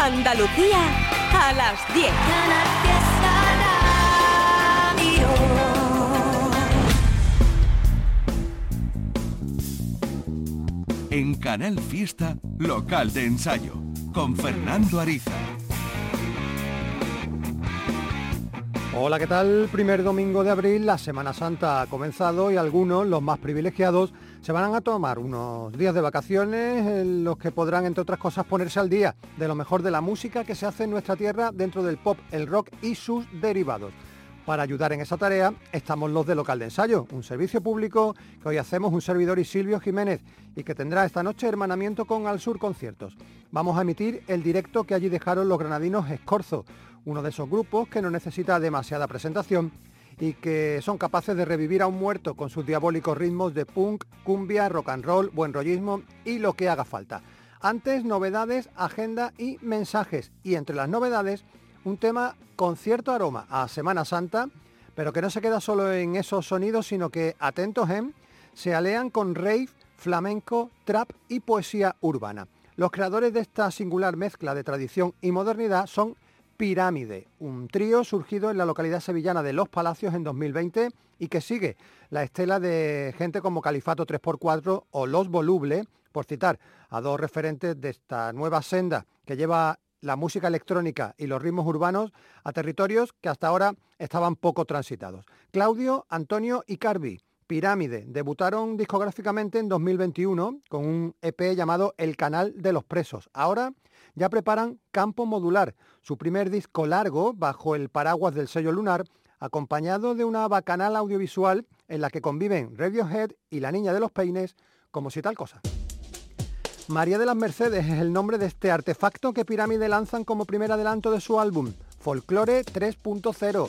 Andalucía a las 10. En Canal Fiesta, local de ensayo, con Fernando Ariza. Hola, ¿qué tal? Primer domingo de abril, la Semana Santa ha comenzado y algunos, los más privilegiados, se van a tomar unos días de vacaciones en los que podrán, entre otras cosas, ponerse al día de lo mejor de la música que se hace en nuestra tierra dentro del pop, el rock y sus derivados. Para ayudar en esa tarea estamos los de Local de Ensayo, un servicio público que hoy hacemos un servidor y Silvio Jiménez y que tendrá esta noche hermanamiento con Al Sur Conciertos. Vamos a emitir el directo que allí dejaron los granadinos Escorzo, uno de esos grupos que no necesita demasiada presentación y que son capaces de revivir a un muerto con sus diabólicos ritmos de punk, cumbia, rock and roll, buen rollismo y lo que haga falta. Antes, novedades, agenda y mensajes. Y entre las novedades, un tema con cierto aroma a Semana Santa, pero que no se queda solo en esos sonidos, sino que, atentos, en, se alean con rave, flamenco, trap y poesía urbana. Los creadores de esta singular mezcla de tradición y modernidad son Pirámide, un trío surgido en la localidad sevillana de Los Palacios en 2020 y que sigue la estela de gente como Califato 3x4 o Los Volubles, por citar a dos referentes de esta nueva senda que lleva la música electrónica y los ritmos urbanos a territorios que hasta ahora estaban poco transitados. Claudio, Antonio y Carvi, Pirámide, debutaron discográficamente en 2021 con un EP llamado El Canal de los Presos. Ahora ya preparan Campo Modular, su primer disco largo bajo el paraguas del sello lunar, acompañado de una bacanal audiovisual en la que conviven Radiohead y La Niña de los Peines como si tal cosa. María de las Mercedes es el nombre de este artefacto que Pirámide lanzan como primer adelanto de su álbum, Folklore 3.0,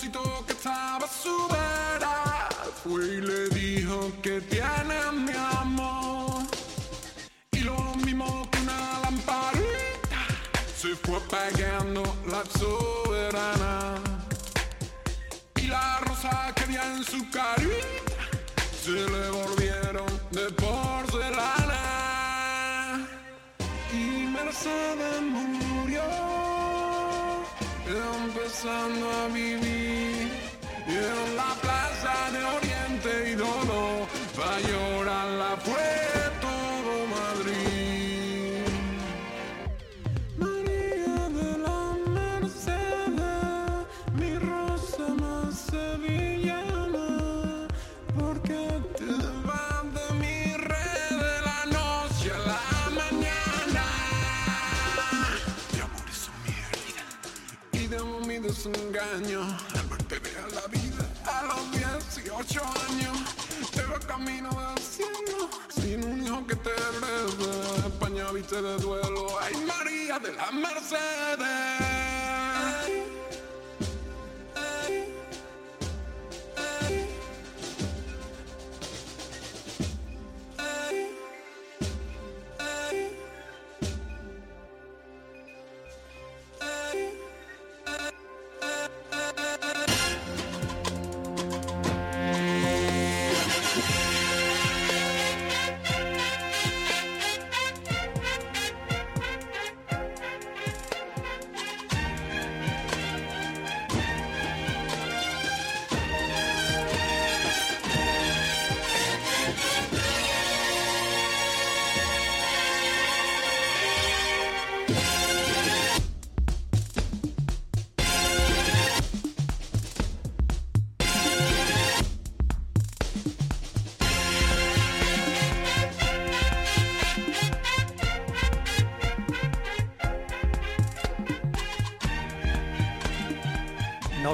Alfonsito que estaba a su vera fue y le dijo que tiene mi amor. Y lo mismo que una lamparita. Se fue apagando la soberana. Y la rosa que había en su carita. Se le volvieron de porcelana. Y Mercedes murió. Empezando a vivir desengaño. Te vea la vida a los 18 años. Te va camino al cielo. Sin un hijo que te herede. España viste de duelo. Ay, María de la Mercedes.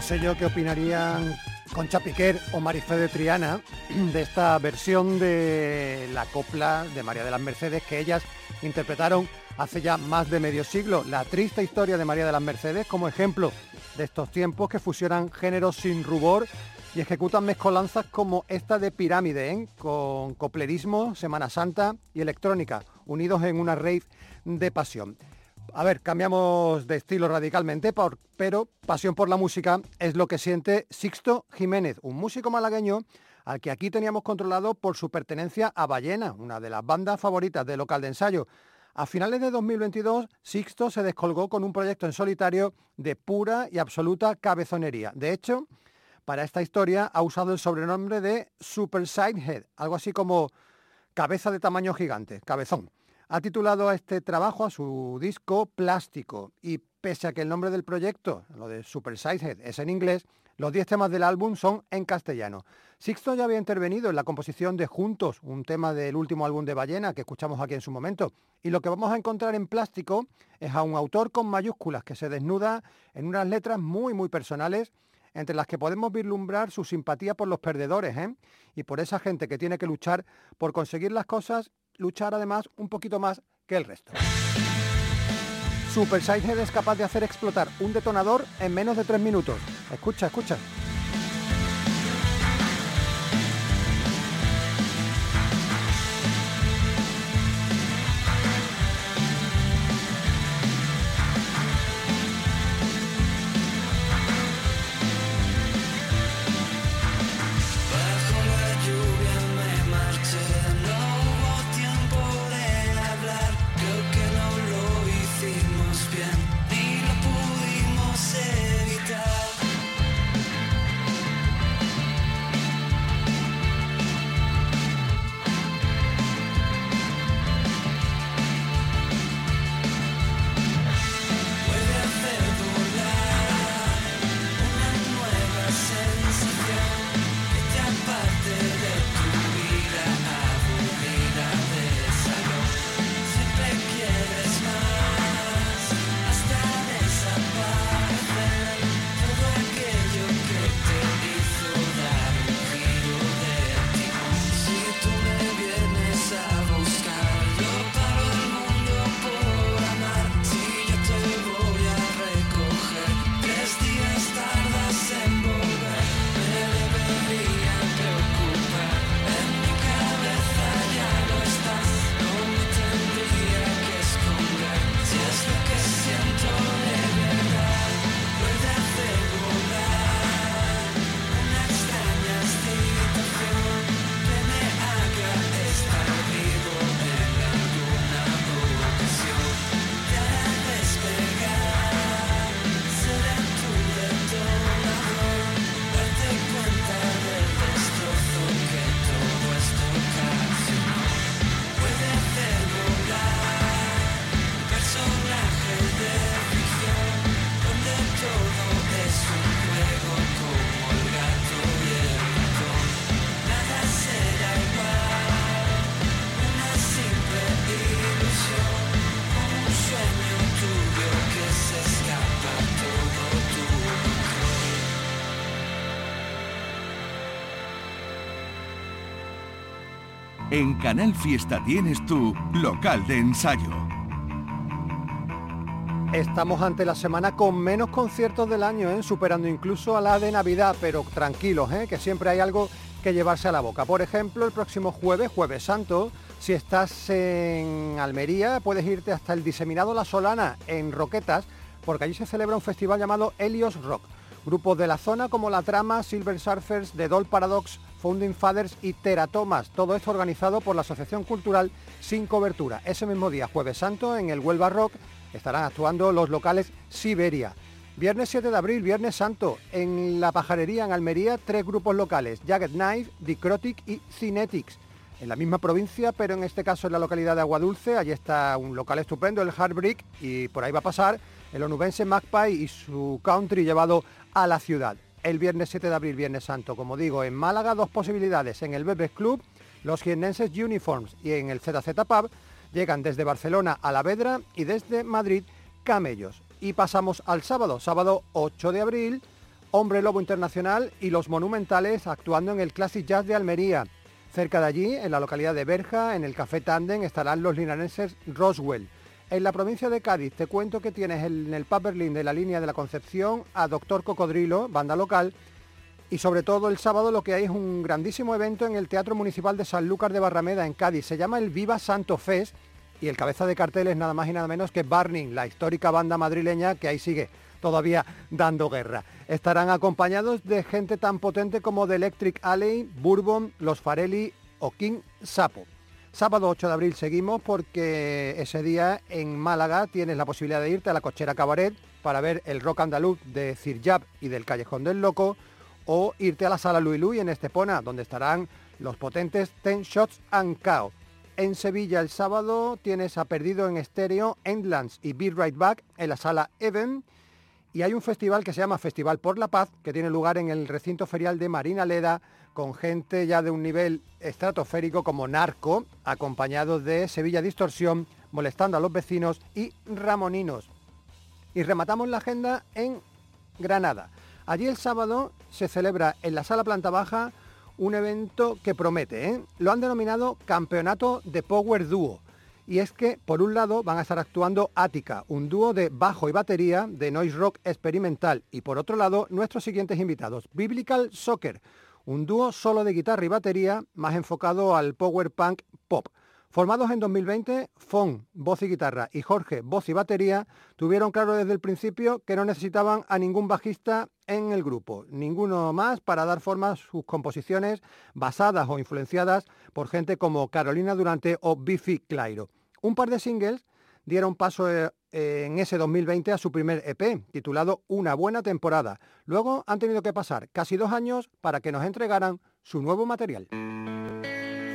Sé yo qué opinarían Concha Piquer o Marifé de Triana de esta versión de la copla de María de las Mercedes que ellas interpretaron hace ya más de medio siglo. La triste historia de María de las Mercedes como ejemplo de estos tiempos que fusionan géneros sin rubor y ejecutan mezcolanzas como esta de Pirámide, ¿eh? con coplerismo, Semana Santa y electrónica, unidos en una rave de pasión. A ver, cambiamos de estilo radicalmente, por- pero pasión por la música es lo que siente Sixto Jiménez, un músico malagueño al que aquí teníamos controlado por su pertenencia a Ballena, una de las bandas favoritas de local de ensayo. A finales de 2022, Sixto se descolgó con un proyecto en solitario de pura y absoluta cabezonería. De hecho, para esta historia ha usado el sobrenombre de Super Sidehead, algo así como cabeza de tamaño gigante, cabezón. Ha titulado a este trabajo, a su disco, Plástico, y pese a que el nombre del proyecto, lo de Super Sizehead, es en inglés, los 10 temas del álbum son en castellano. Sixto ya había intervenido en la composición de Juntos, un tema del último álbum de Ballena que escuchamos aquí en su momento. Y lo que vamos a encontrar en Plástico es a un autor con mayúsculas que se desnuda en unas letras muy, muy personales entre las que podemos vislumbrar su simpatía por los perdedores ¿eh? y por esa gente que tiene que luchar por conseguir las cosas, luchar además un poquito más que el resto. Super Sizehead es capaz de hacer explotar un detonador en menos de tres minutos. Escucha, escucha. En Canal Fiesta tienes tu local de ensayo. Estamos ante la semana con menos conciertos del año, ¿eh? superando incluso a la de Navidad, pero tranquilos, ¿eh? que siempre hay algo que llevarse a la boca. Por ejemplo, el próximo jueves, jueves santo, si estás en Almería, puedes irte hasta el diseminado La Solana, en Roquetas, porque allí se celebra un festival llamado Helios Rock. Grupos de la zona como La Trama, Silver Surfers, The Doll Paradox, Founding Fathers y Teratomas. Todo esto organizado por la Asociación Cultural Sin Cobertura. Ese mismo día, jueves santo, en el Huelva Rock, estarán actuando los locales Siberia. Viernes 7 de abril, Viernes Santo, en La Pajarería, en Almería, tres grupos locales, Jagged Knife, Dicrotic y Cinetics. En la misma provincia, pero en este caso en la localidad de Aguadulce, allí está un local estupendo, el Heartbreak, y por ahí va a pasar el onubense Magpie y su country llevado a la ciudad. El viernes 7 de abril, Viernes Santo, como digo, en Málaga dos posibilidades, en el Bebes Club, los jiennenses Uniforms y en el ZZ Pub, llegan desde Barcelona a La Vedra y desde Madrid Camellos. Y pasamos al sábado, sábado 8 de abril, Hombre Lobo Internacional y los Monumentales actuando en el Classic Jazz de Almería. Cerca de allí, en la localidad de Berja, en el Café Tanden, estarán los linarenses Roswell. En la provincia de Cádiz te cuento que tienes en el Pub de la línea de la Concepción a Doctor Cocodrilo, banda local, y sobre todo el sábado lo que hay es un grandísimo evento en el Teatro Municipal de Sanlúcar de Barrameda en Cádiz. Se llama el Viva Santo Fest y el cabeza de cartel es nada más y nada menos que Barning, la histórica banda madrileña que ahí sigue todavía dando guerra. Estarán acompañados de gente tan potente como The Electric Alley, Bourbon, Los Farelli o King Sapo. Sábado 8 de abril seguimos porque ese día en Málaga tienes la posibilidad de irte a la Cochera Cabaret para ver el rock andaluz de Cirjab y del Callejón del Loco o irte a la Sala Louis Louis en Estepona donde estarán los potentes Ten Shots and Cow. En Sevilla el sábado tienes a Perdido en Estéreo, Endlands y Be Right Back en la Sala Even y hay un festival que se llama Festival por la Paz, que tiene lugar en el recinto ferial de Marina Leda, con gente ya de un nivel estratosférico como Narco, acompañados de Sevilla Distorsión, molestando a los vecinos y Ramoninos. Y rematamos la agenda en Granada. Allí el sábado se celebra en la sala planta baja un evento que promete. ¿eh? Lo han denominado Campeonato de Power Duo y es que por un lado van a estar actuando Ática, un dúo de bajo y batería de noise rock experimental y por otro lado nuestros siguientes invitados, Biblical Soccer, un dúo solo de guitarra y batería más enfocado al power punk pop. Formados en 2020, Fon, voz y guitarra, y Jorge, voz y batería, tuvieron claro desde el principio que no necesitaban a ningún bajista en el grupo, ninguno más para dar forma a sus composiciones basadas o influenciadas por gente como Carolina Durante o Biffy Clyro. Un par de singles dieron paso eh, en ese 2020 a su primer EP, titulado Una buena temporada. Luego han tenido que pasar casi dos años para que nos entregaran su nuevo material.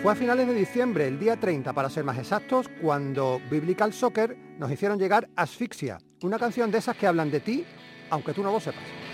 Fue a finales de diciembre, el día 30 para ser más exactos, cuando Biblical Soccer nos hicieron llegar Asfixia, una canción de esas que hablan de ti, aunque tú no lo sepas.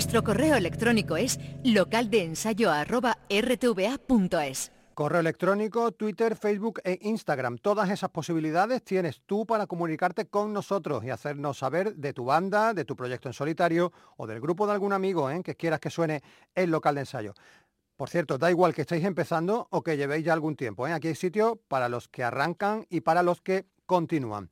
Nuestro correo electrónico es localdeensayo@rtva.es. Correo electrónico, Twitter, Facebook e Instagram. Todas esas posibilidades tienes tú para comunicarte con nosotros y hacernos saber de tu banda, de tu proyecto en solitario o del grupo de algún amigo ¿eh? que quieras que suene el local de ensayo. Por cierto, da igual que estéis empezando o que llevéis ya algún tiempo. ¿eh? Aquí hay sitio para los que arrancan y para los que continúan.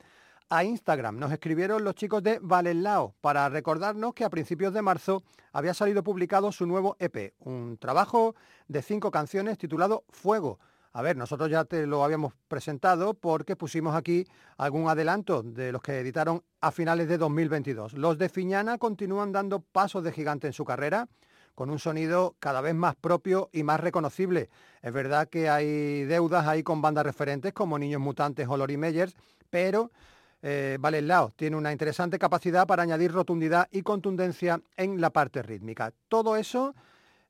A Instagram nos escribieron los chicos de Valelao para recordarnos que a principios de marzo había salido publicado su nuevo EP, un trabajo de cinco canciones titulado Fuego. A ver, nosotros ya te lo habíamos presentado porque pusimos aquí algún adelanto de los que editaron a finales de 2022. Los de Fiñana continúan dando pasos de gigante en su carrera con un sonido cada vez más propio y más reconocible. Es verdad que hay deudas ahí con bandas referentes como Niños Mutantes o Lori Meyers, pero eh, Valelao tiene una interesante capacidad para añadir rotundidad y contundencia en la parte rítmica. Todo eso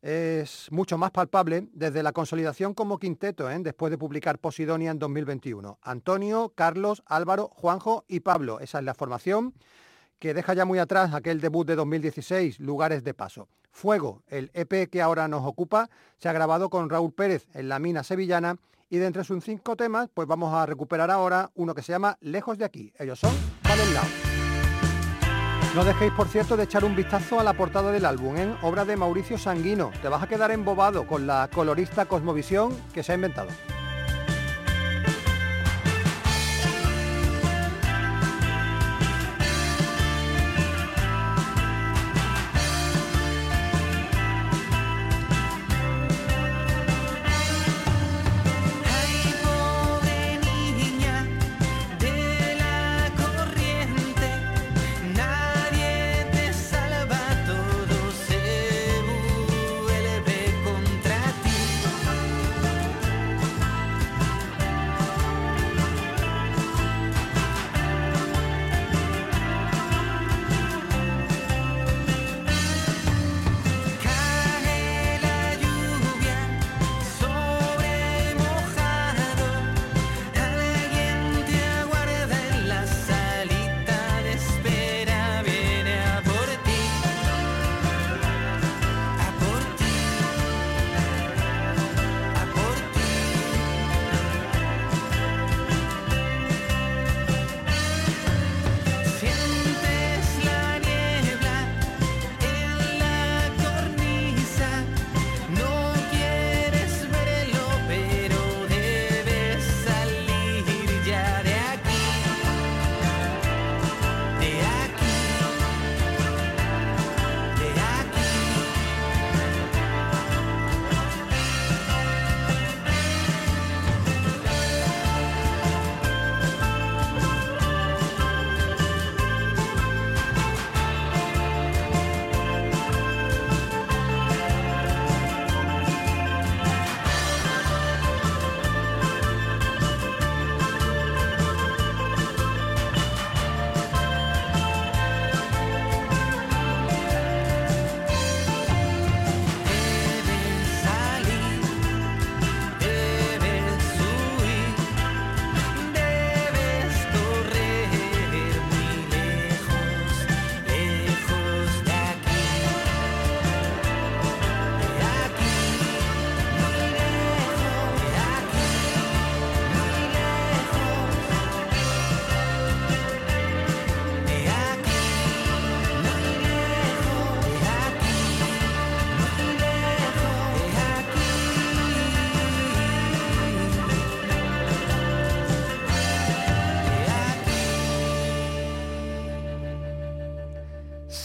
es mucho más palpable desde la consolidación como quinteto, ¿eh? después de publicar Posidonia en 2021. Antonio, Carlos, Álvaro, Juanjo y Pablo. Esa es la formación que deja ya muy atrás aquel debut de 2016, Lugares de Paso. Fuego, el EP que ahora nos ocupa, se ha grabado con Raúl Pérez en la mina sevillana y de entre sus cinco temas, pues vamos a recuperar ahora uno que se llama Lejos de aquí. Ellos son Valelao. No dejéis, por cierto, de echar un vistazo a la portada del álbum, en obra de Mauricio Sanguino. Te vas a quedar embobado con la colorista Cosmovisión que se ha inventado.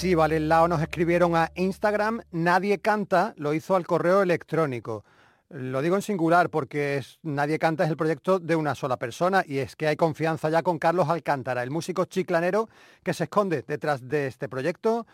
Sí, Valelao nos escribieron a Instagram, nadie canta, lo hizo al correo electrónico. Lo digo en singular porque es- Nadie canta es el proyecto de una sola persona y es que hay confianza ya con Carlos Alcántara, el músico chiclanero que se esconde detrás de este proyecto.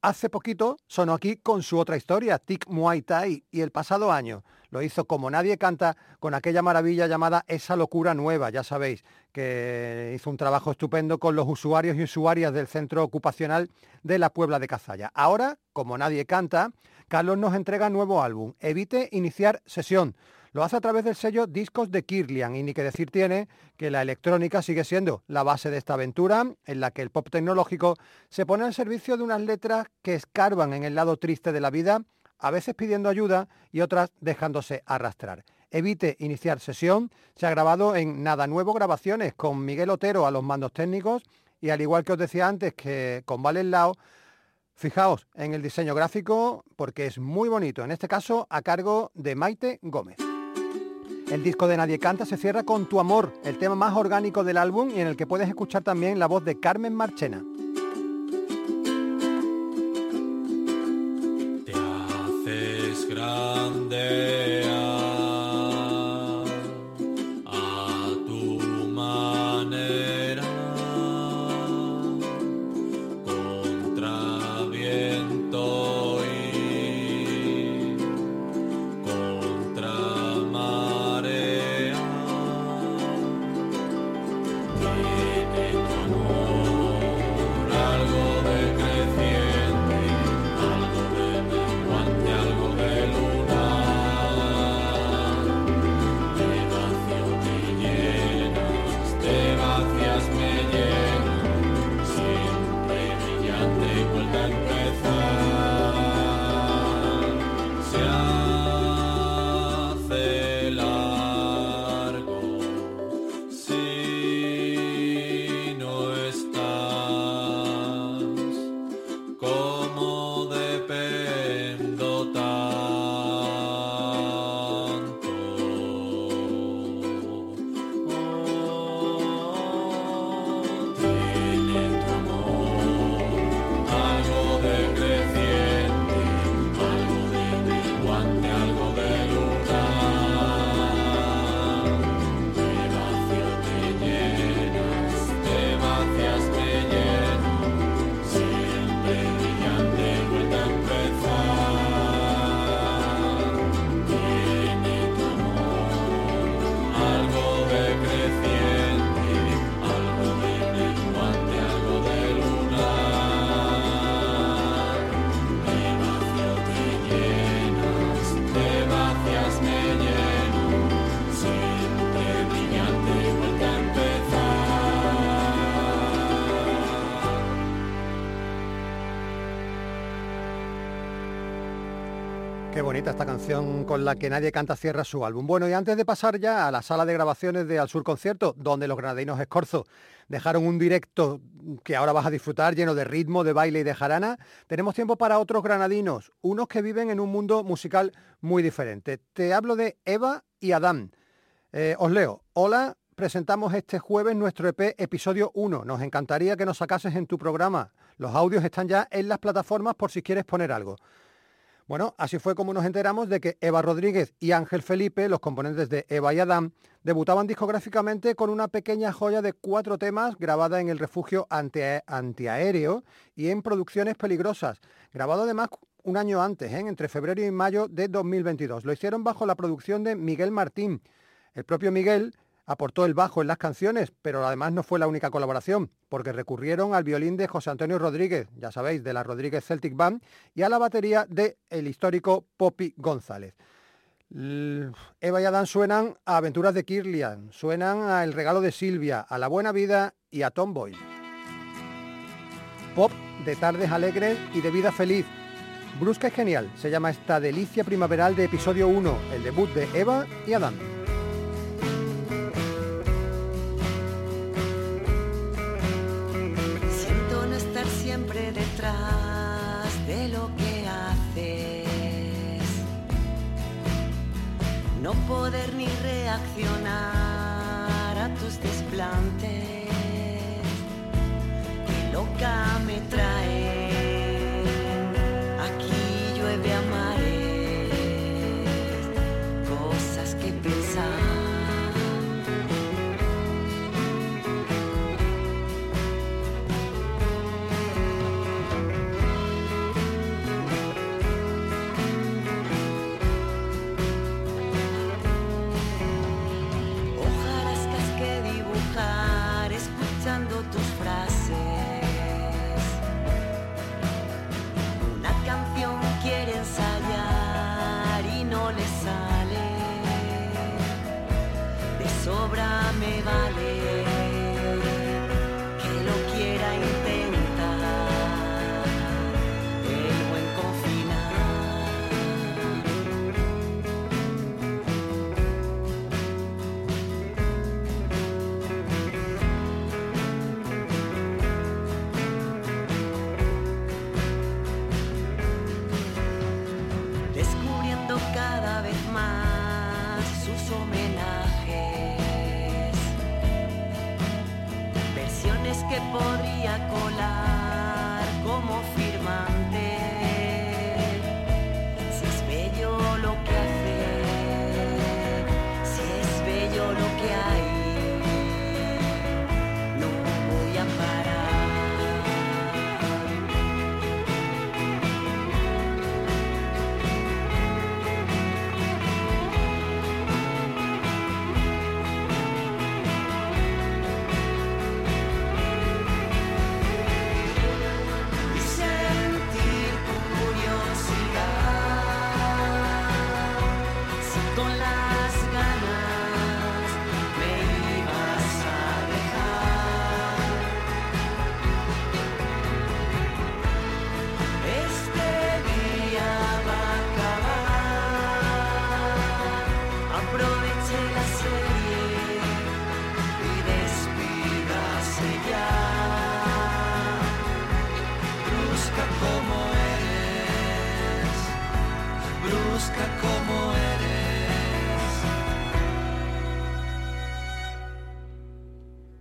Hace poquito sonó aquí con su otra historia, Tic Muay Thai, y el pasado año lo hizo como nadie canta con aquella maravilla llamada Esa locura nueva, ya sabéis, que hizo un trabajo estupendo con los usuarios y usuarias del centro ocupacional de la Puebla de Cazalla. Ahora, como nadie canta, Carlos nos entrega nuevo álbum, Evite iniciar sesión. Lo hace a través del sello Discos de Kirlian y ni que decir tiene que la electrónica sigue siendo la base de esta aventura en la que el pop tecnológico se pone al servicio de unas letras que escarban en el lado triste de la vida, a veces pidiendo ayuda y otras dejándose arrastrar. Evite iniciar sesión se ha grabado en Nada Nuevo Grabaciones con Miguel Otero a los mandos técnicos y al igual que os decía antes que con Valen Lao, fijaos en el diseño gráfico porque es muy bonito, en este caso a cargo de Maite Gómez. El disco de Nadie Canta se cierra con Tu Amor, el tema más orgánico del álbum y en el que puedes escuchar también la voz de Carmen Marchena. Grande esta canción con la que nadie canta cierra su álbum. Bueno, y antes de pasar ya a la sala de grabaciones de Al Sur Concierto, donde los granadinos Escorzo dejaron un directo que ahora vas a disfrutar lleno de ritmo, de baile y de jarana, tenemos tiempo para otros granadinos, unos que viven en un mundo musical muy diferente. Te hablo de Eva y Adán. Eh, os leo. Hola, presentamos este jueves nuestro EP episodio 1. Nos encantaría que nos sacases en tu programa. Los audios están ya en las plataformas por si quieres poner algo. Bueno, así fue como nos enteramos de que Eva Rodríguez y Ángel Felipe, los componentes de Eva y Adán, debutaban discográficamente con una pequeña joya de cuatro temas grabada en el refugio antiaéreo y en producciones peligrosas, grabado además un año antes, ¿eh? entre febrero y mayo de 2022. Lo hicieron bajo la producción de Miguel Martín. El propio Miguel aportó el bajo en las canciones, pero además no fue la única colaboración, porque recurrieron al violín de José Antonio Rodríguez, ya sabéis, de la Rodríguez Celtic Band, y a la batería de el histórico Poppy González. Eva y Adán suenan a Aventuras de Kirlian, suenan a El regalo de Silvia, a La buena vida y a Tomboy. Pop de tardes alegres y de vida feliz. Brusca y genial, se llama esta delicia primaveral de episodio 1, el debut de Eva y Adán. Poder ni reaccionar a tus desplantes. Qué loca me trae. Podría colar como firmante.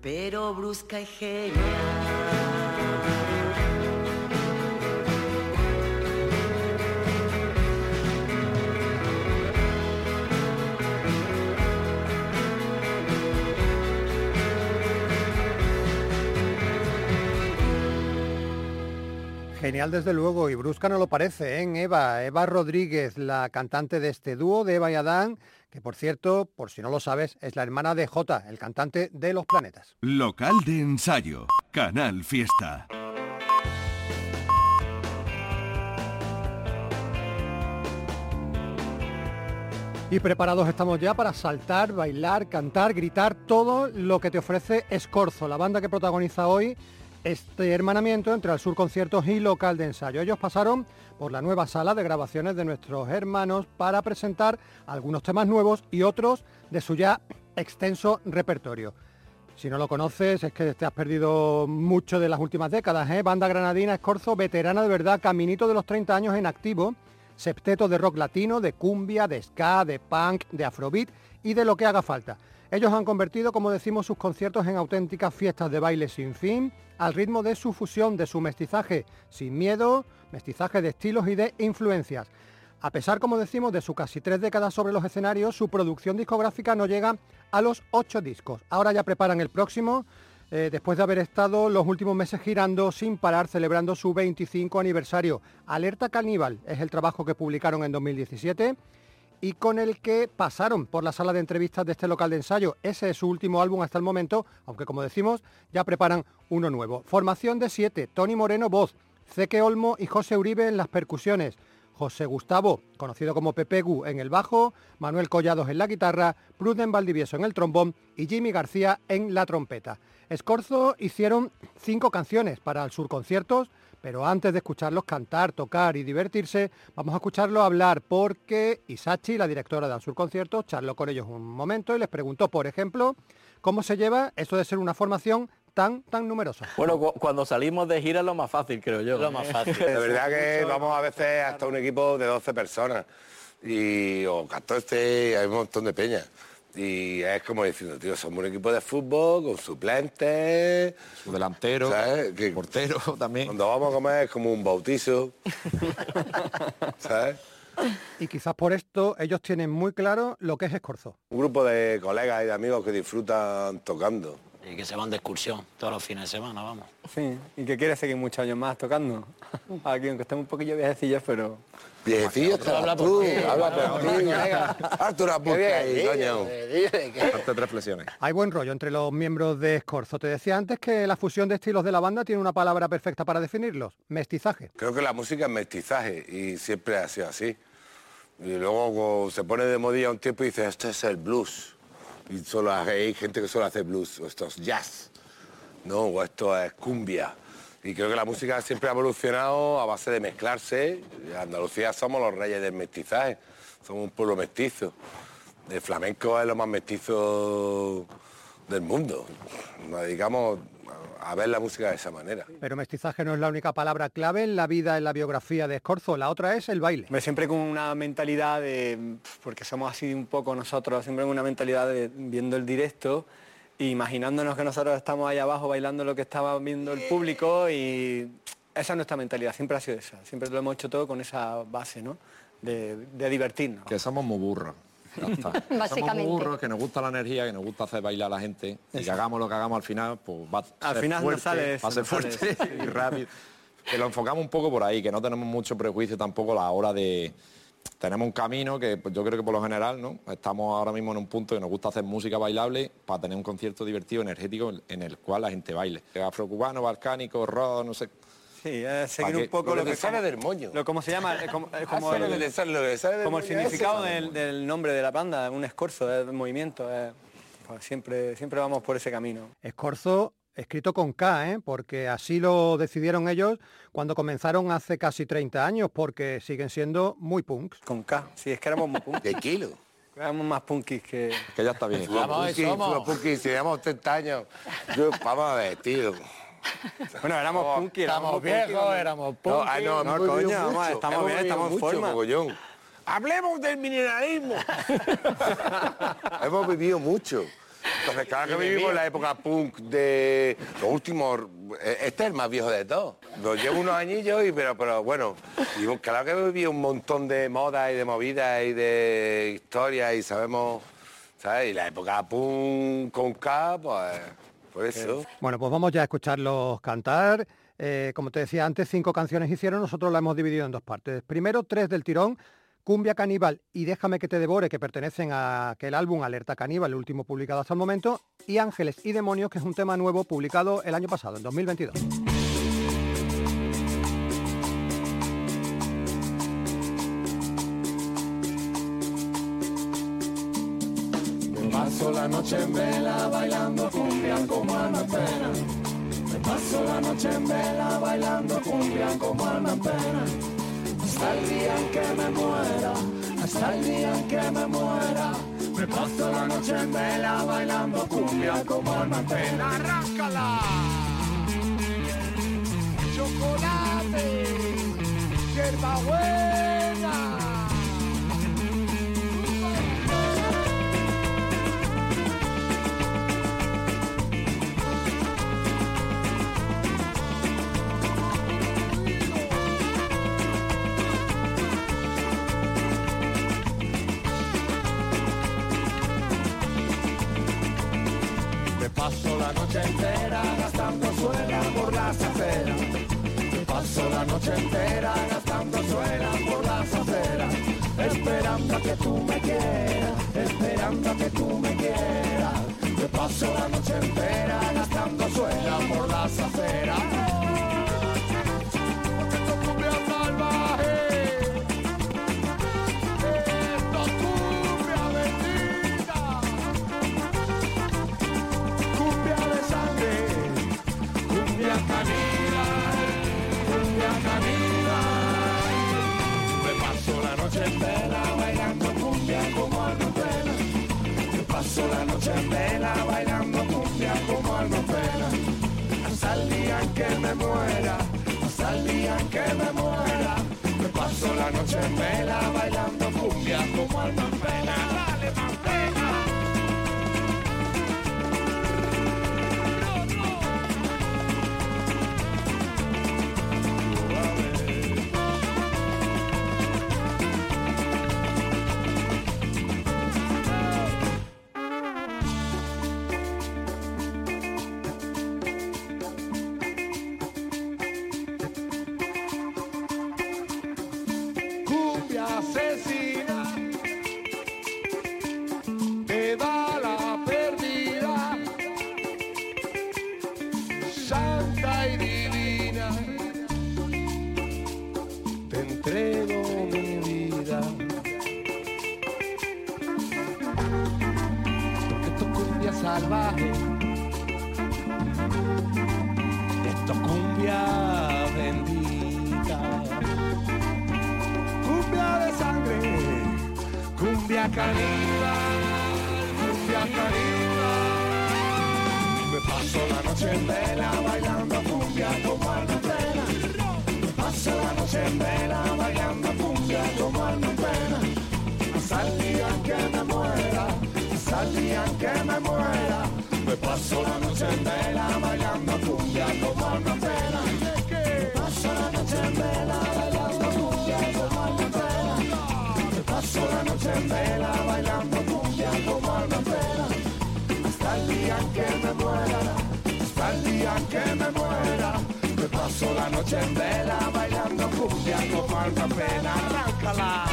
Pero brusca y genial. Genial desde luego y brusca no lo parece, ¿eh? Eva, Eva Rodríguez, la cantante de este dúo de Eva y Adán, que por cierto, por si no lo sabes, es la hermana de Jota, el cantante de Los Planetas. Local de ensayo. Canal Fiesta. Y preparados estamos ya para saltar, bailar, cantar, gritar, todo lo que te ofrece Escorzo, la banda que protagoniza hoy este hermanamiento entre el Sur Conciertos y Local de Ensayo. Ellos pasaron por la nueva sala de grabaciones de nuestros hermanos para presentar algunos temas nuevos y otros de su ya extenso repertorio. Si no lo conoces es que te has perdido mucho de las últimas décadas, ¿eh? Banda granadina Escorzo, veterana de verdad, caminito de los 30 años en activo, septeto de rock latino, de cumbia, de ska, de punk, de afrobeat y de lo que haga falta. Ellos han convertido, como decimos, sus conciertos en auténticas fiestas de baile sin fin, al ritmo de su fusión, de su mestizaje sin miedo, mestizaje de estilos y de influencias. A pesar, como decimos, de su casi tres décadas sobre los escenarios, su producción discográfica no llega a los ocho discos. Ahora ya preparan el próximo, eh, después de haber estado los últimos meses girando sin parar, celebrando su 25 aniversario. Alerta Caníbal es el trabajo que publicaron en 2017 y con el que pasaron por la sala de entrevistas de este local de ensayo. Ese es su último álbum hasta el momento, aunque como decimos, ya preparan uno nuevo. Formación de siete, Tony Moreno voz, Ceque Olmo y José Uribe en las percusiones. José Gustavo, conocido como Pepegu en el bajo, Manuel Collados en la guitarra, Pruden Valdivieso en el trombón y Jimmy García en la trompeta. Escorzo hicieron cinco canciones para el Sur Conciertos, pero antes de escucharlos cantar, tocar y divertirse, vamos a escucharlo hablar porque Isachi, la directora del Sur Conciertos, charló con ellos un momento y les preguntó, por ejemplo, cómo se lleva esto de ser una formación tan, tan numerosa. Bueno, cu- cuando salimos de gira es lo más fácil, creo yo. Lo más fácil. De verdad que vamos a veces hasta un equipo de 12 personas y, o 14, hay un montón de peñas. Y es como diciendo, tío, somos un equipo de fútbol con suplentes. Su delantero, ¿sabes? Que portero también. Cuando vamos a comer es como un bautizo. ¿Sabes? Y quizás por esto ellos tienen muy claro lo que es Escorzo. Un grupo de colegas y de amigos que disfrutan tocando. Y que se van de excursión todos los fines de semana, vamos. Sí, y que quiere seguir muchos años más tocando. Aquí, aunque estemos un poquillo viejecillos, pero... Viejecillo, Habla habla por tú, habla por por ti. Hazte una puta ahí, coño. Hartas reflexiones. Hay buen rollo entre los miembros de Escorzo. Te decía antes que la fusión de estilos de la banda tiene una palabra perfecta para definirlos, mestizaje. Creo que la música es mestizaje y siempre ha sido así. Y luego se pone de modilla un tiempo y dice, este es el blues. Y solo hay gente que solo hace blues, o esto es jazz, ¿no? O esto es cumbia. Y creo que la música siempre ha evolucionado a base de mezclarse. Andalucía somos los reyes del mestizaje, somos un pueblo mestizo. El flamenco es lo más mestizo del mundo. Nos dedicamos a ver la música de esa manera. Pero mestizaje no es la única palabra clave en la vida, en la biografía de Escorzo. La otra es el baile. Siempre con una mentalidad de, porque somos así un poco nosotros, siempre con una mentalidad de viendo el directo, e imaginándonos que nosotros estamos ahí abajo bailando lo que estaba viendo el público y esa es nuestra mentalidad, siempre ha sido esa, siempre lo hemos hecho todo con esa base, ¿no? De, de divertirnos. Que somos muy burros. Ya está. Somos Básicamente. muy burros, que nos gusta la energía, que nos gusta hacer bailar a la gente y que hagamos lo que hagamos al final, pues va a Al ser final nos fuerte, sale va a ser fuerte eso. y rápido. Que lo enfocamos un poco por ahí, que no tenemos mucho prejuicio tampoco a la hora de... Tenemos un camino que pues, yo creo que por lo general, ¿no? Estamos ahora mismo en un punto que nos gusta hacer música bailable para tener un concierto divertido, energético, en- en el cual la gente baile. Afrocubano, balcánico, rock, no sé. Sí, es seguir ¿Pa' un poco Lo lo, que sale del moño. Lo como se llama, como, el, como significado del, del nombre de la banda, un escorzo, es movimiento, es- pues siempre, siempre vamos por ese camino. Escorzo escrito con K, ¿eh? porque así lo decidieron ellos cuando comenzaron hace casi 30 años, porque siguen siendo muy punks. Con K, sí, es que éramos muy punks. De kilo. Éramos más punkis que... Que ya está bien. Fuimos punkis, fuimos punkis, si llevamos 30 años. Yo, vamos a ver, tío. Bueno, éramos punkis, éramos Estamos punkis, viejos, éramos No, punkis. ah, no, hemos coño, vamos, estamos hemos bien, estamos en forma. mogollón. Hablemos del mineralismo. hemos vivido mucho. Entonces, claro que vivimos la época punk de los últimos... eh, Este es el más viejo de todos. Lo llevo unos añillos, y, pero, pero bueno, y claro que hemos vivido un montón de modas y de movidas y de historias y sabemos, ¿sabes? Y la época punk con K, pues, por eso. Bueno, pues vamos ya a escucharlos cantar. Eh, como te decía antes, cinco canciones hicieron, nosotros la hemos dividido en dos partes. Primero, tres del tirón, Cumbia Caníbal y Déjame que te devore, que pertenecen a aquel álbum Alerta Caníbal, el último publicado hasta el momento, y Ángeles y Demonios, que es un tema nuevo publicado el año pasado, en 2022. Paso la noche en vela bailando cumbia como en pena. Me paso la noche en vela bailando cumbia como en pena. Hasta el día en que me muera, hasta el día en que me muera. Me paso la noche en vela bailando cumbia como en pena. ¡Arráncala! Chocolate, hierba la noche entera gastando suela por las aceras. Paso la noche entera gastando suela por las aceras. Esperando que tú me quieras, esperando que tú me quieras. Me paso la noche entera gastando suela por las aceras. Entera bailando cumbia como en pena. Hasta el día en que me muera, hasta el día en que me muera. Me paso la noche en vela bailando cumbia como en pena. Dale, más salvaje. Esto es cumbia bendita. Cumbia de sangre, cumbia caníbal, cumbia caníbal. Me paso la noche en vela bailando cumbia como plena. Me paso la noche en vela bailando me muera. Me paso la noche en vela bailando cumbia como alma plena. Me paso la noche en vela bailando cumbia como alma plena. Me paso la noche en vela bailando cumbia como alma plena. Hasta el día en que me muera, hasta el día en que me muera. Me paso la noche en vela bailando cumbia como alma pena. Arráncala.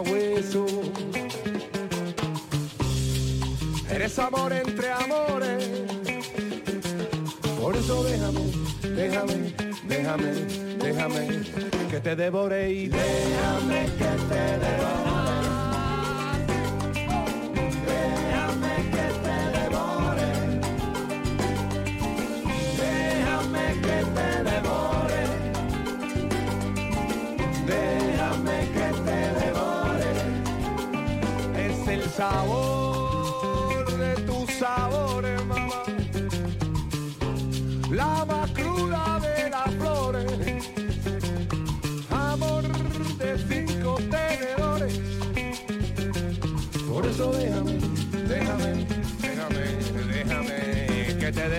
Hueso. Eres amor entre amores. Por eso déjame, déjame, déjame, déjame que te devore y déjame que te devore.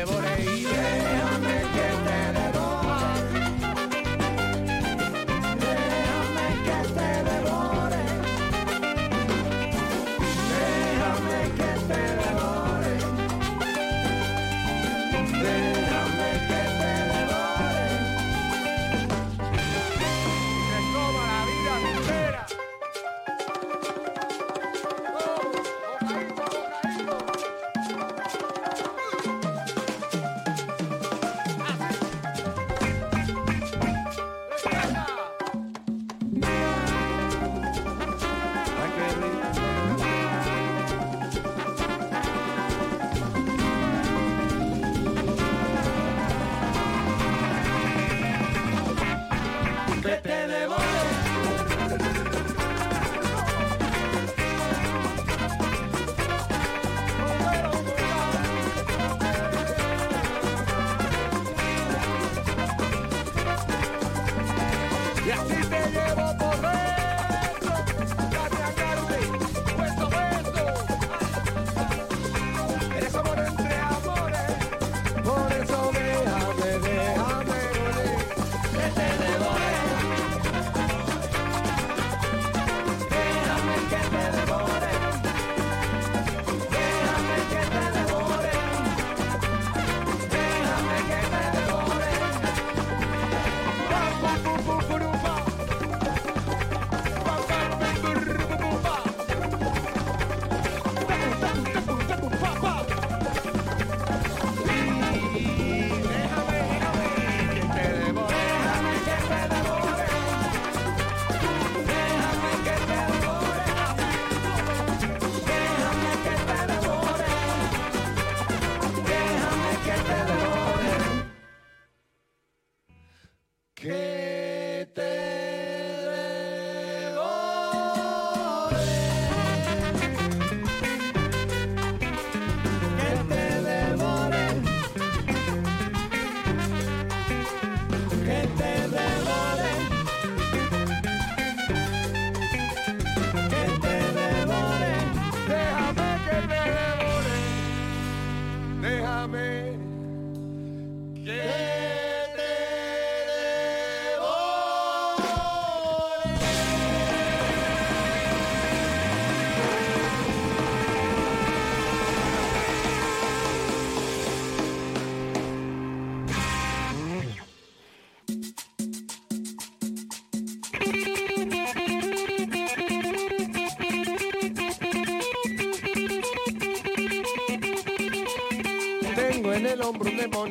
Déjame que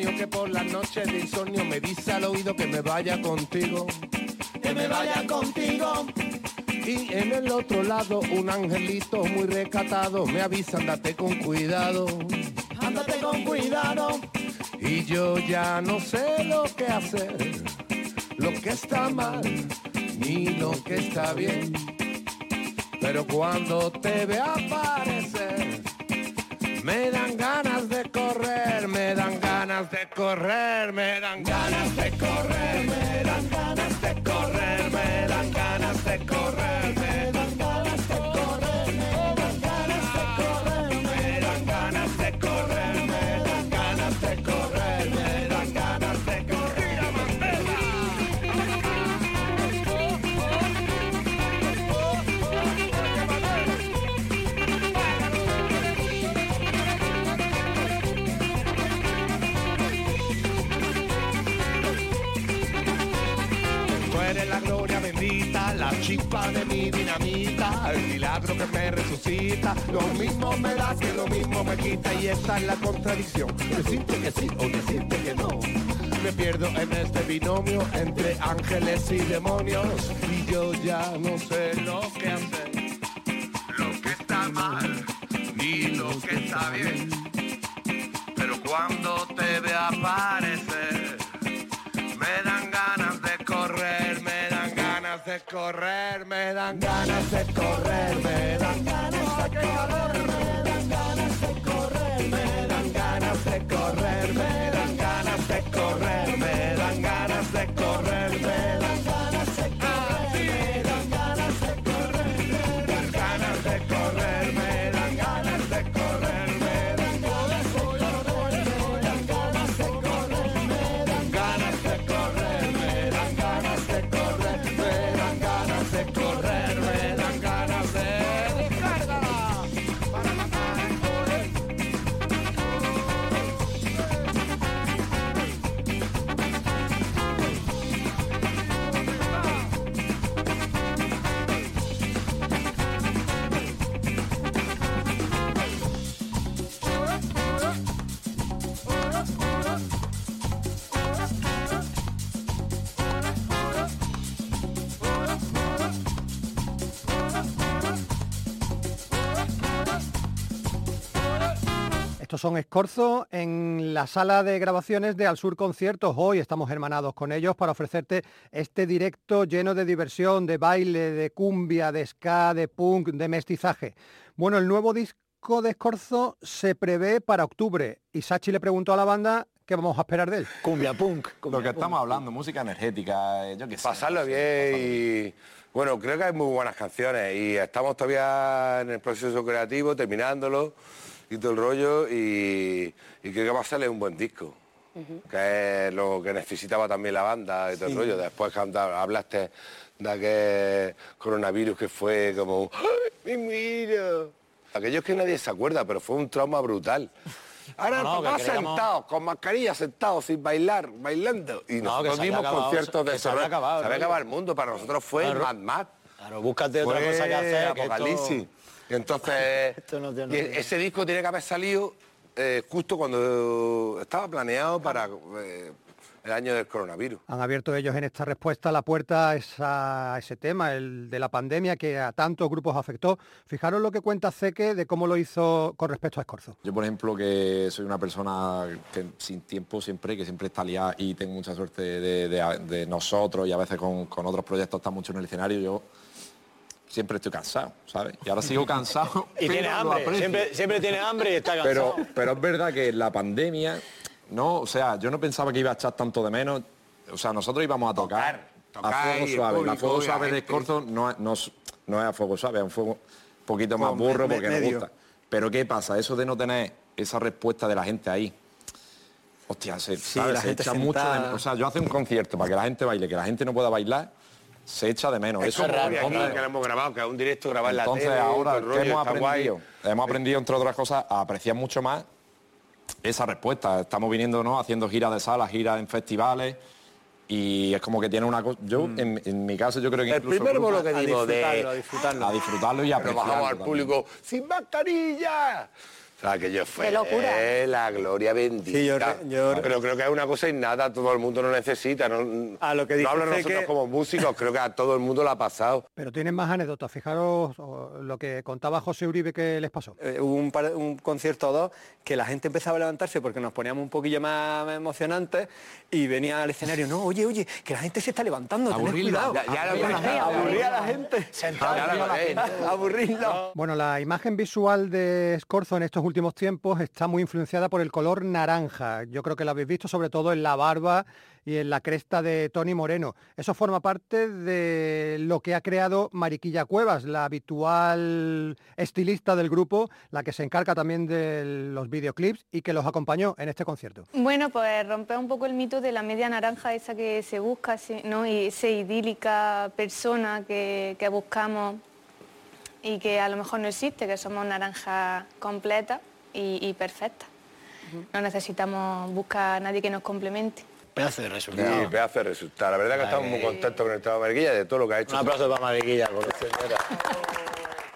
demonio que por las noches de insomnio me dice al oído que me vaya contigo. que me vaya contigo. Y en el otro lado un angelito muy recatado me avisa, andate con cuidado. Ándate con cuidado, Y yo ya no sé lo que hacer, lo que está mal, ni lo que está bien. Pero cuando te ve aparecer, ganas de correr, me dan ganas de correr, me dan ganas de correr, me dan ganas de correr, chispa de mi dinamita, el milagro que me resucita. Lo mismo me da que lo mismo me quita y esta es la contradicción. Decirte que sí o decirte que no. Me pierdo en este binomio entre ángeles y demonios y yo ya no sé lo que hacer, lo que está mal ni lo que está bien. Dan ganas de correr, me dan ganas de correr, Estos son Escorzo en la sala de grabaciones de Al Sur Conciertos. Hoy estamos hermanados con ellos para ofrecerte este directo lleno de diversión, de baile, de cumbia, de ska, de punk, de mestizaje. Bueno, el nuevo disco de Escorzo se prevé para octubre y Sachi le preguntó a la banda qué vamos a esperar de él. Cumbia punk. Lo que estamos hablando, música energética, eh, yo qué sé. Pasarlo bien y... Bueno, creo que hay muy buenas canciones y estamos todavía en el proceso creativo, terminándolo y todo el rollo y, y creo que va a salir un buen disco. que es lo que necesitaba también la banda y todo el rollo. Después que hablaste de aquel coronavirus que fue como un ¡Ay, me miro! Aquello es que nadie se acuerda, pero fue un trauma brutal. Ahora No, no, que papá queríamos- sentados, con mascarilla, sentados, sin bailar, bailando. Y No, que nosotros dimos acabado, conciertos de que se había eso, acabado, Se había acabado el mundo, para nosotros fue Claro. Mad Max. Claro, búscate otra cosa que hacer. que esto- Apocalipsis. Y entonces, no ese disco tiene que haber salido eh, justo cuando estaba planeado para eh, el año del coronavirus. Han abierto ellos en esta respuesta la puerta a, esa- a ese tema, el de la pandemia que a tantos grupos afectó. Fijaros lo que cuenta Ceque de cómo lo hizo con respecto a Escorzo. Yo, por ejemplo, que soy una persona que sin tiempo siempre, que siempre está liada y tengo mucha suerte de, de- de nosotros y a veces con, con otros proyectos está mucho en el escenario, yo siempre estoy cansado, ¿sabes? Y ahora sigo cansado. Y tiene hambre, siempre, siempre tiene hambre y está cansado. Pero, pero es verdad que la pandemia, no, o sea, yo no pensaba que iba a echar tanto de menos. O sea, nosotros íbamos a tocar, tocar a fuego suave. La público fuego la suave de. Escorzo no, es- no, es- no es a fuego suave, es un fuego un poquito más Como burro me- porque me gusta. Pero ¿qué pasa? Eso de no tener esa respuesta de la gente ahí. Hostia, se, ¿sabes? la se gente echa mucho de sentada. menos. O sea, yo hace un concierto para que la gente baile, que la gente no pueda bailar, se echa de menos. Eso Eso es raro, hombre, que lo hemos grabado, que es un directo grabado en la entonces tele. ahora el ¿qué rollo, hemos está guay. aprendido, hemos aprendido entre otras cosas a apreciar mucho más esa respuesta. Estamos viniendo, ¿no? Haciendo giras de salas, giras en festivales y es como que tiene una cosa. Yo, en, en mi caso, yo creo que El incluso primer bolo que A dimos de... disfrutarlo, a disfrutarlo. a disfrutarlo y Pero apreciarlo. bajamos al público sin mascarilla. O sea, que yo fue Qué locura. la gloria bendita. Sí, yo re- yo re- Pero creo que es una cosa innata, todo el mundo lo necesita. No, A lo que no hablo nosotros como músicos, creo que a todo el mundo lo ha pasado. Pero tienen más anécdotas. Fijaros lo que contaba José Uribe que les pasó. Eh, hubo un, par- un concierto o dos que la gente empezaba a levantarse porque nos poníamos un poquillo más emocionantes y venía al escenario, no, oye, oye, que la gente se está levantando, tened Aburrirla. cuidado. Ya- ya lo Aburrirla, conocía. aburrir a la gente. Aburrirla. Bueno, la imagen visual de Scorzo en estos últimos tiempos está muy influenciada por el color naranja. Yo creo que lo habéis visto sobre todo en la barba y en la cresta de Tony Moreno. Eso forma parte de lo que ha creado Mariquilla Cuevas, la habitual estilista del grupo, la que se encarga también de los videoclips y que los acompañó en este concierto. Bueno, pues romper un poco el mito de la media naranja, esa que se busca, ¿no? Y esa idílica persona que buscamos y que a lo mejor no existe, que somos naranja completa y, y perfecta. No necesitamos buscar a nadie que nos complemente. Pedazo de Sí, resultado. pedazo de resultado. La verdad que estamos muy contentos con el trabajo de Mariquilla de todo lo que ha hecho. Un aplauso para Mariquilla, por señora.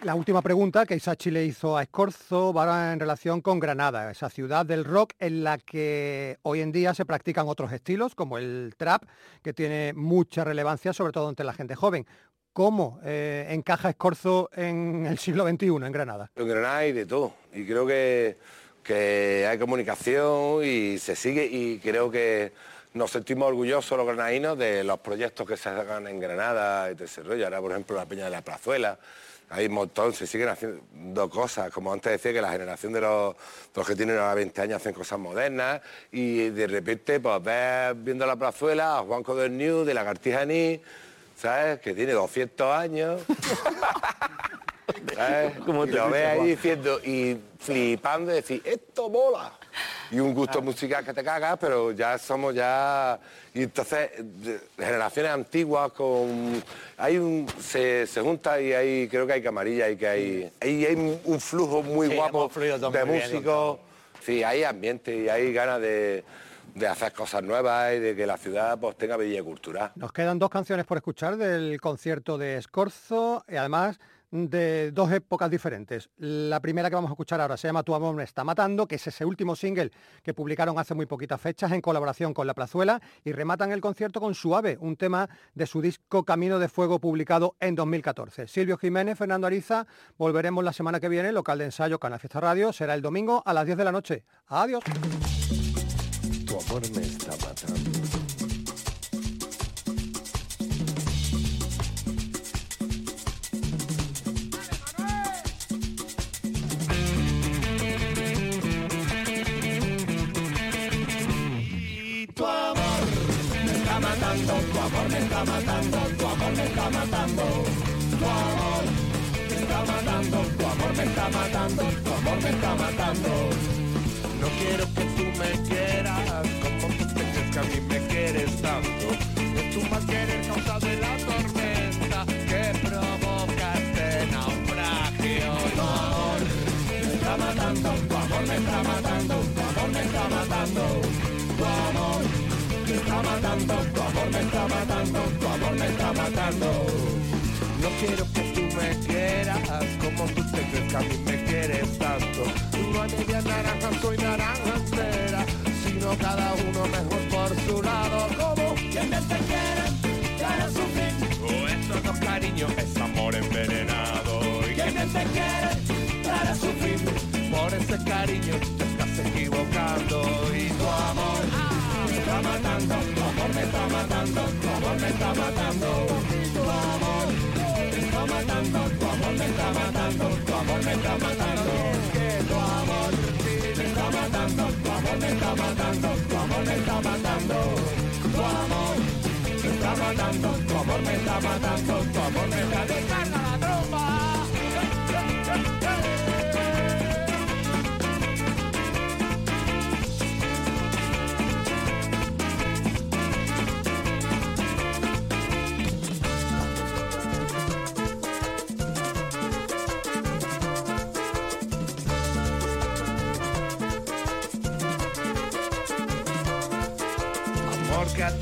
La última pregunta que Isachi le hizo a Escorzo va en relación con Granada, esa ciudad del rock en la que hoy en día se practican otros estilos, como el trap, que tiene mucha relevancia, sobre todo entre la gente joven. ¿Cómo eh, encaja Escorzo en el siglo XXI en Granada? En Granada hay de todo. Y creo que, que hay comunicación y se sigue y creo que nos sentimos orgullosos los granadinos de los proyectos que se hagan en Granada y desarrollo. Ahora, por ejemplo, la Peña de la Plazuela. Hay un montón, se siguen haciendo cosas. Como antes decía, que la generación de los, los que tienen ahora 20 años hacen cosas modernas y de repente pues ves viendo la plazuela a Juanco del New, de la Cartijaní, ¿sabes? Que tiene 200 años. ¿sabes? ¿Cómo y te lo ves ahí diciendo y flipando y decir, esto mola. Y un gusto musical que te cagas, pero ya somos ya... Y entonces, de- generaciones antiguas con... Hay un... Se, se junta y hay, creo que hay camarilla y que hay... Hay, hay un flujo muy Sí, guapo de bien, músicos. Sí, hay ambiente y hay ganas de, de hacer cosas nuevas y de que la ciudad pues tenga belleza cultural. Nos quedan dos canciones por escuchar del concierto de Escorzo y además de dos épocas diferentes. La primera que vamos a escuchar ahora se llama Tu amor me está matando, que es ese último single que publicaron hace muy poquitas fechas en colaboración con La Plazuela y rematan el concierto con Suave, un tema de su disco Camino de Fuego publicado en 2014. Silvio Jiménez, Fernando Ariza, volveremos la semana que viene, local de ensayo Canal Fiesta Radio, será el domingo a las 10 de la noche. Adiós. Amor me está matando. Tu amor me está matando, tu amor me está matando, tu amor me está matando. Tu amor me está matando, tu amor me está matando, tu amor me está matando. No quiero que tú me quieras me tanto. Tu querer causa de la tormenta que provoca este naufragio. Tu amor me está matando, tu amor me está matando, tu matando. Tu amor me está matando, tu amor me está matando, tu amor me está matando. No quiero que tú me quieras como tú te crees que a mí me quieres tanto. No hay media naranja, soy naranja entera, sino cada uno mejor por su lado. Ese cariño te estás equivocando. Y tu amor me está matando, tu amor me está matando, tu amor me está matando. Tu amor me está matando, tu amor me está matando, tu amor me está matando. Tu amor me está matando, tu amor me está matando, tu amor me está matando. Tu amor me está matando, tu amor me está matando, tu amor me está descarga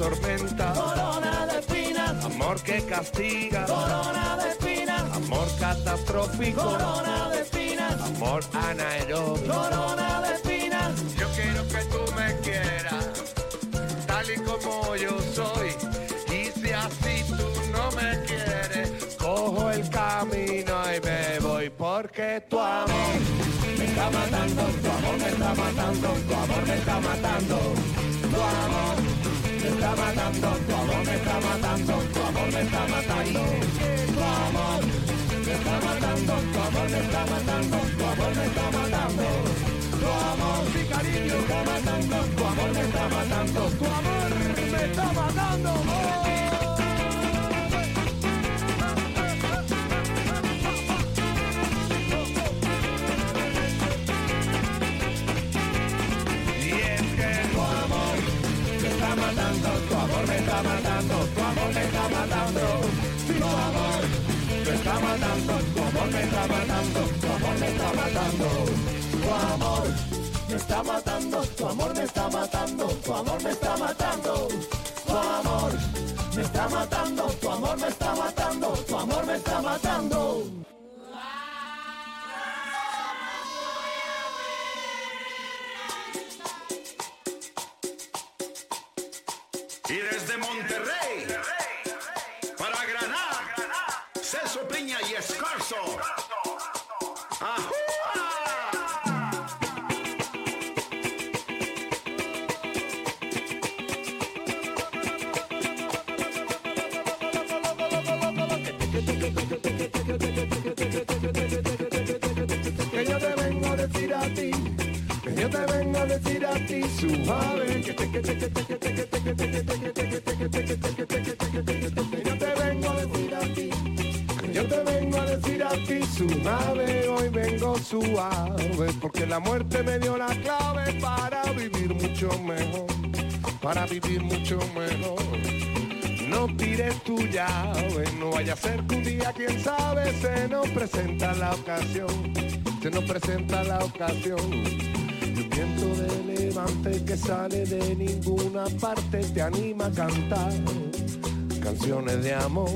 atormenta, corona de espinas. Amor que castiga, corona de espinas. Amor catastrófico, corona de espinas. Amor anaeróbico, corona de espinas. Yo quiero que tú me quieras, tal y como yo soy. Y si así tú no me quieres, cojo el camino y me voy porque tu amor me está matando, tu amor me está matando, tu amor me está matando, tu amor está matando, tu amor me está matando, tu amor me está matando, tu amor me está matando, tu amor me está matando, tu amor me está matando, tu amor mi cariño me está matando, tu amor me está matando, tu amor me está matando. Matando, tu amor me está matando, tu amor me está matando, tu amor me está matando, tu amor me está matando, tu amor me está matando, tu amor me está matando, tu amor me está matando, tu amor me está matando, tu amor me está matando. Te vengo a decir a ti, suave, yo te vengo a decir a ti, yo te vengo a decir a ti, suave, hoy vengo suave, porque la muerte me dio la clave para vivir mucho mejor, para vivir mucho mejor. No tires tu llave, no vaya a ser que un día, quién sabe, se nos presenta la ocasión, se nos presenta la ocasión. Y un viento de levante que sale de ninguna parte te anima a cantar canciones de amor.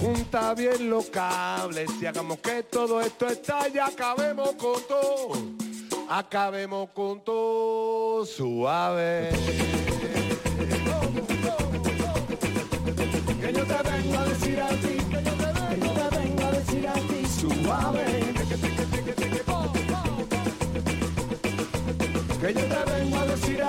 Junta bien los cables y hagamos que todo esto estalle, acabemos con todo, acabemos con todo suave. Que yo te vengo a decir a ti, que yo te vengo a decir a ti, suave. Que yo te vengo a decir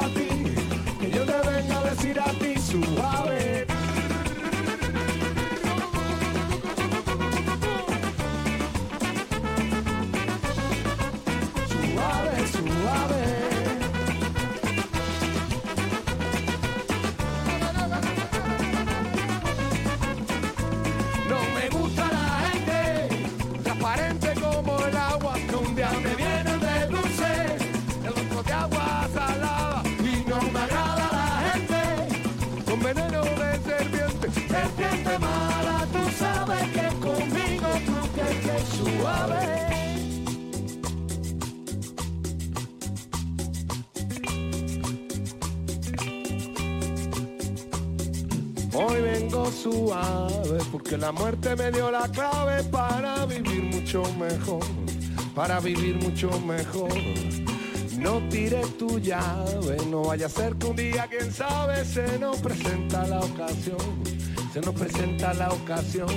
porque la muerte me dio la clave para vivir mucho mejor, para vivir mucho mejor. No tires tu llave, no vaya a ser que un día, quién sabe, se nos presenta la ocasión, se nos presenta la ocasión.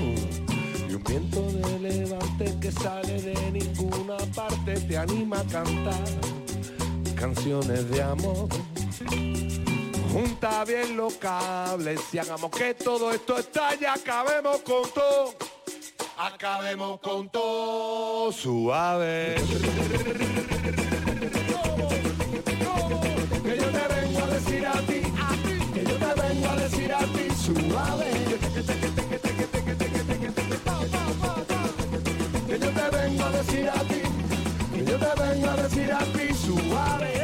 Y un viento de levante que sale de ninguna parte te anima a cantar canciones de amor. Junta bien los cables y hagamos que todo esto estalle, acabemos con todo, acabemos con todo suave. Que yo te vengo a decir a ti, que yo te vengo a decir a ti suave. Que yo te vengo a decir a ti, que yo te vengo a decir a ti. Suave,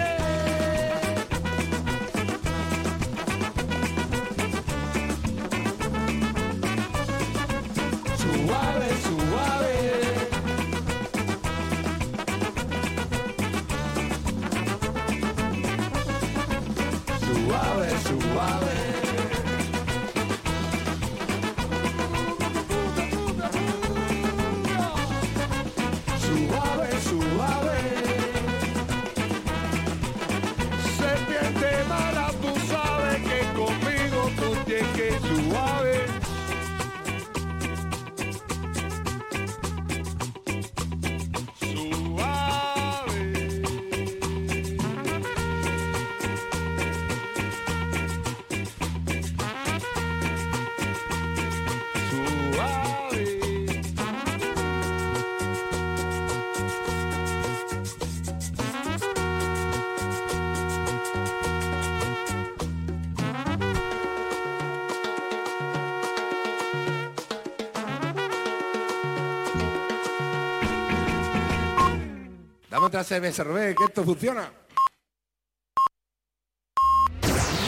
otra cerveza, Rubén, que esto funciona.